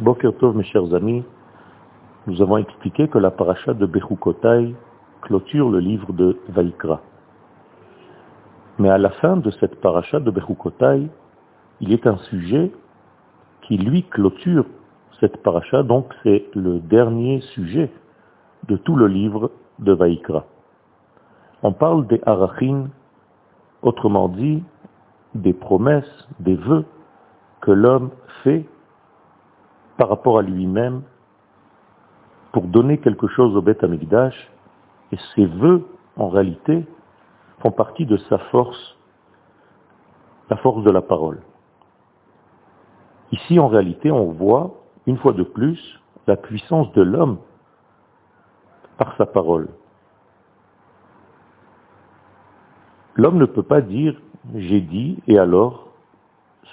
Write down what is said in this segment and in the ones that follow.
Boker Tov, mes chers amis, nous avons expliqué que la paracha de Bechukotai clôture le livre de Vaikra. Mais à la fin de cette paracha de Bechukotai, il est un sujet qui lui clôture cette paracha, donc c'est le dernier sujet de tout le livre de Vaikra. On parle des arachin, autrement dit, des promesses, des vœux que l'homme fait par rapport à lui-même pour donner quelque chose au Beth Amikdash, et ces vœux, en réalité, font partie de sa force, la force de la parole. Ici, en réalité, on voit, une fois de plus, la puissance de l'homme par sa parole. L'homme ne peut pas dire j'ai dit et alors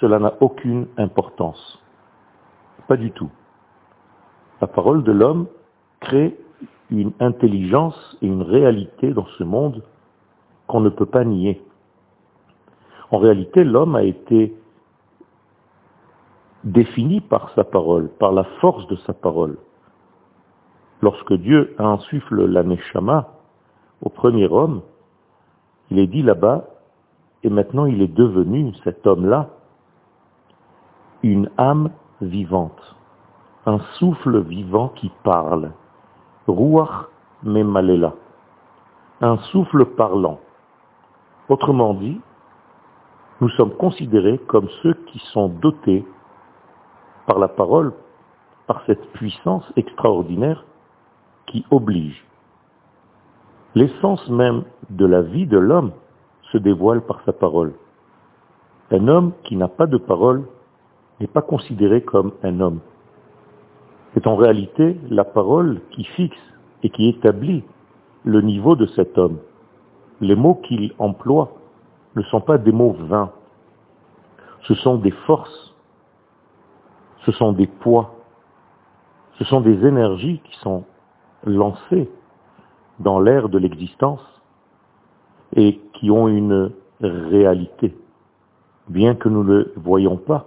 cela n'a aucune importance. Pas du tout. La parole de l'homme crée une intelligence et une réalité dans ce monde qu'on ne peut pas nier. En réalité, l'homme a été défini par sa parole, par la force de sa parole. Lorsque Dieu insuffle la Neshama au premier homme, il est dit là-bas, et maintenant il est devenu, cet homme-là, une âme vivante, un souffle vivant qui parle, Ruach Memalela, un souffle parlant. Autrement dit, nous sommes considérés comme ceux qui sont dotés par la parole, par cette puissance extraordinaire qui oblige. L'essence même de la vie de l'homme se dévoile par sa parole. Un homme qui n'a pas de parole n'est pas considéré comme un homme. C'est en réalité la parole qui fixe et qui établit le niveau de cet homme. Les mots qu'il emploie ne sont pas des mots vains. Ce sont des forces, ce sont des poids, ce sont des énergies qui sont lancées dans l'air de l'existence et qui ont une réalité. Bien que nous ne le voyons pas,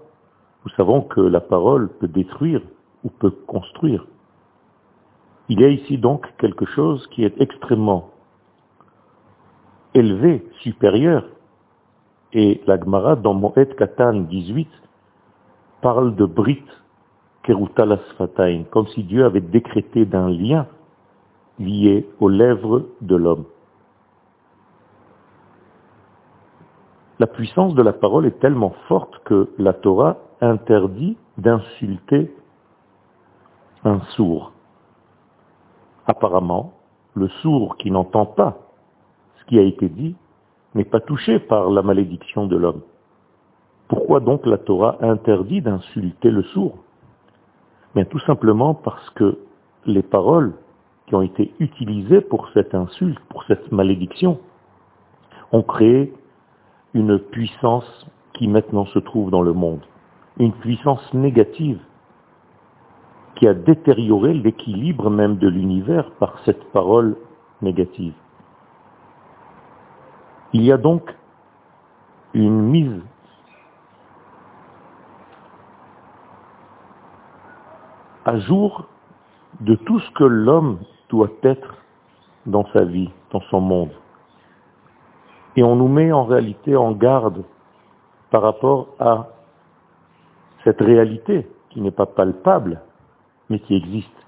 nous savons que la parole peut détruire ou peut construire. Il y a ici donc quelque chose qui est extrêmement élevé, supérieur. Et la Gemara, dans Moed Katan 18, parle de Brit Kerutalasfatain, comme si Dieu avait décrété d'un lien lié aux lèvres de l'homme. La puissance de la parole est tellement forte que la Torah interdit d'insulter un sourd. Apparemment, le sourd qui n'entend pas ce qui a été dit n'est pas touché par la malédiction de l'homme. Pourquoi donc la Torah interdit d'insulter le sourd? Bien tout simplement parce que les paroles qui ont été utilisées pour cette insulte, pour cette malédiction, ont créé une puissance qui maintenant se trouve dans le monde, une puissance négative qui a détérioré l'équilibre même de l'univers par cette parole négative. Il y a donc une mise à jour de tout ce que l'homme doit être dans sa vie, dans son monde. Et on nous met en réalité en garde par rapport à cette réalité qui n'est pas palpable, mais qui existe.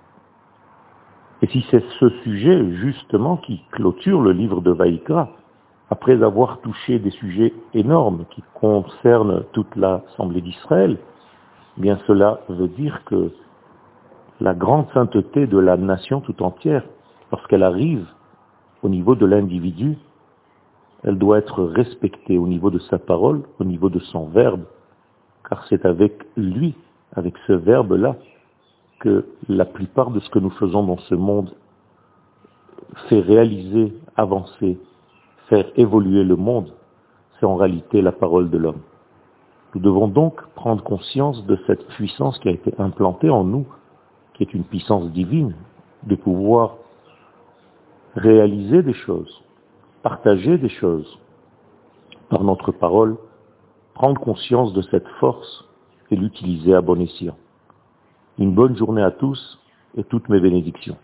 Et si c'est ce sujet justement qui clôture le livre de Vaïkra, après avoir touché des sujets énormes qui concernent toute l'Assemblée d'Israël, bien cela veut dire que la grande sainteté de la nation tout entière, lorsqu'elle arrive au niveau de l'individu, elle doit être respectée au niveau de sa parole, au niveau de son verbe, car c'est avec lui, avec ce verbe-là, que la plupart de ce que nous faisons dans ce monde fait réaliser, avancer, faire évoluer le monde, c'est en réalité la parole de l'homme. Nous devons donc prendre conscience de cette puissance qui a été implantée en nous, qui est une puissance divine, de pouvoir réaliser des choses, partager des choses par notre parole, prendre conscience de cette force et l'utiliser à bon escient. Une bonne journée à tous et toutes mes bénédictions.